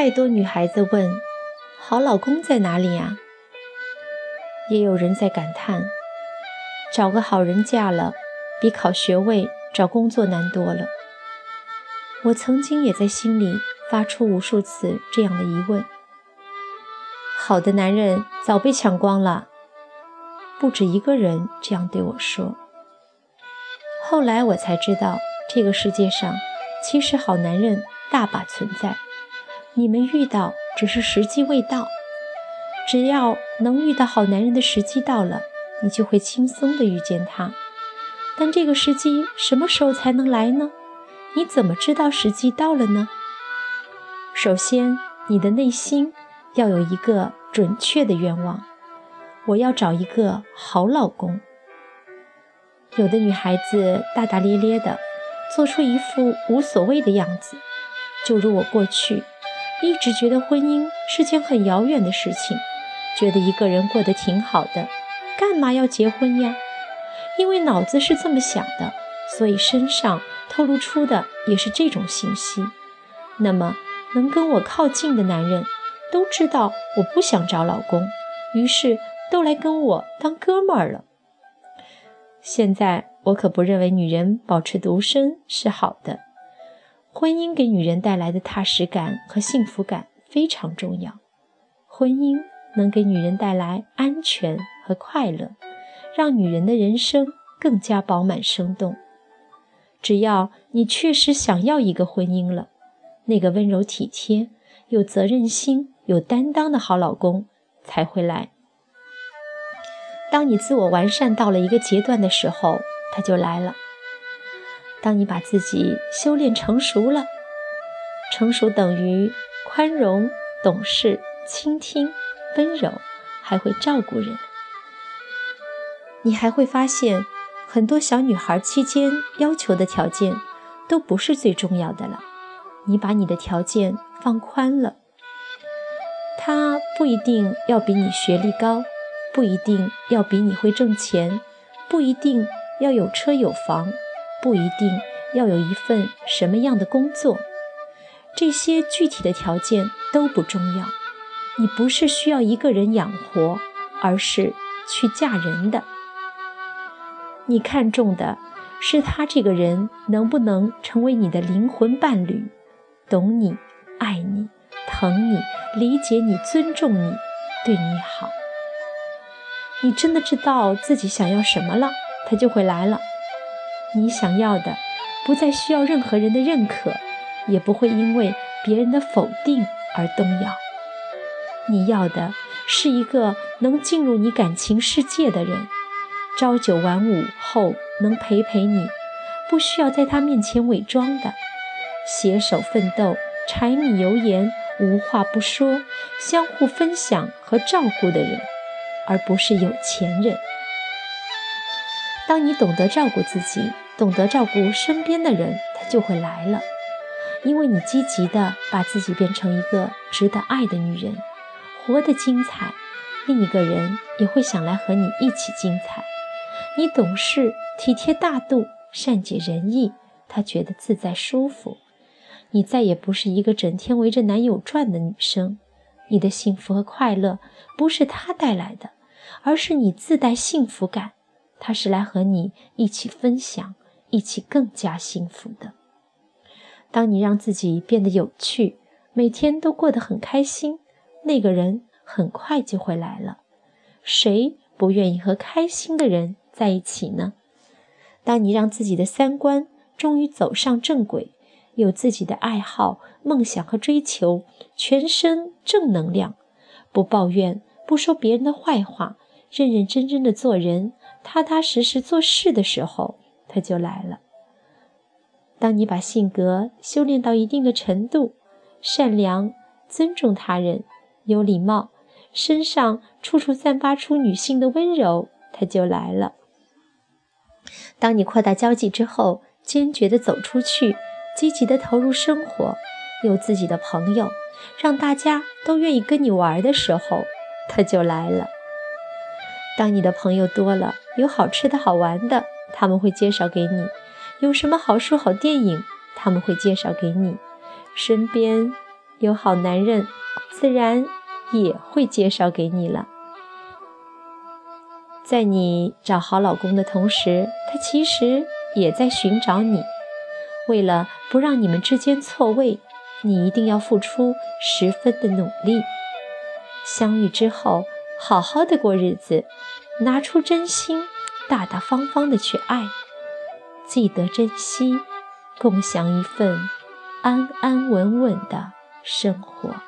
太多女孩子问：“好老公在哪里呀？”也有人在感叹：“找个好人嫁了，比考学位、找工作难多了。”我曾经也在心里发出无数次这样的疑问。好的男人早被抢光了，不止一个人这样对我说。后来我才知道，这个世界上其实好男人大把存在，你们遇到只是时机未到。只要能遇到好男人的时机到了，你就会轻松的遇见他。但这个时机什么时候才能来呢？你怎么知道时机到了呢？首先，你的内心要有一个准确的愿望：我要找一个好老公。有的女孩子大大咧咧的，做出一副无所谓的样子，就如我过去一直觉得婚姻是件很遥远的事情，觉得一个人过得挺好的，干嘛要结婚呀？因为脑子是这么想的，所以身上。透露出的也是这种信息。那么，能跟我靠近的男人，都知道我不想找老公，于是都来跟我当哥们儿了。现在我可不认为女人保持独身是好的。婚姻给女人带来的踏实感和幸福感非常重要。婚姻能给女人带来安全和快乐，让女人的人生更加饱满生动。只要你确实想要一个婚姻了，那个温柔体贴、有责任心、有担当的好老公才会来。当你自我完善到了一个阶段的时候，他就来了。当你把自己修炼成熟了，成熟等于宽容、懂事、倾听、温柔，还会照顾人，你还会发现。很多小女孩期间要求的条件都不是最重要的了。你把你的条件放宽了，他不一定要比你学历高，不一定要比你会挣钱，不一定要有车有房，不一定要有一份什么样的工作。这些具体的条件都不重要。你不是需要一个人养活，而是去嫁人的。你看重的是他这个人能不能成为你的灵魂伴侣，懂你、爱你、疼你、理解你、尊重你、对你好。你真的知道自己想要什么了，他就会来了。你想要的不再需要任何人的认可，也不会因为别人的否定而动摇。你要的是一个能进入你感情世界的人。朝九晚五后能陪陪你，不需要在他面前伪装的，携手奋斗，柴米油盐无话不说，相互分享和照顾的人，而不是有钱人。当你懂得照顾自己，懂得照顾身边的人，他就会来了，因为你积极的把自己变成一个值得爱的女人，活得精彩，另一个人也会想来和你一起精彩。你懂事、体贴大度、善解人意，他觉得自在舒服。你再也不是一个整天围着男友转的女生。你的幸福和快乐不是他带来的，而是你自带幸福感。他是来和你一起分享，一起更加幸福的。当你让自己变得有趣，每天都过得很开心，那个人很快就会来了。谁不愿意和开心的人？在一起呢？当你让自己的三观终于走上正轨，有自己的爱好、梦想和追求，全身正能量，不抱怨，不说别人的坏话，认认真真的做人，踏踏实实做事的时候，他就来了。当你把性格修炼到一定的程度，善良、尊重他人、有礼貌，身上处处散发出女性的温柔，他就来了。当你扩大交际之后，坚决地走出去，积极地投入生活，有自己的朋友，让大家都愿意跟你玩的时候，他就来了。当你的朋友多了，有好吃的好玩的，他们会介绍给你；有什么好书好电影，他们会介绍给你。身边有好男人，自然也会介绍给你了。在你找好老公的同时，他其实也在寻找你。为了不让你们之间错位，你一定要付出十分的努力。相遇之后，好好的过日子，拿出真心，大大方方的去爱，记得珍惜，共享一份安安稳稳的生活。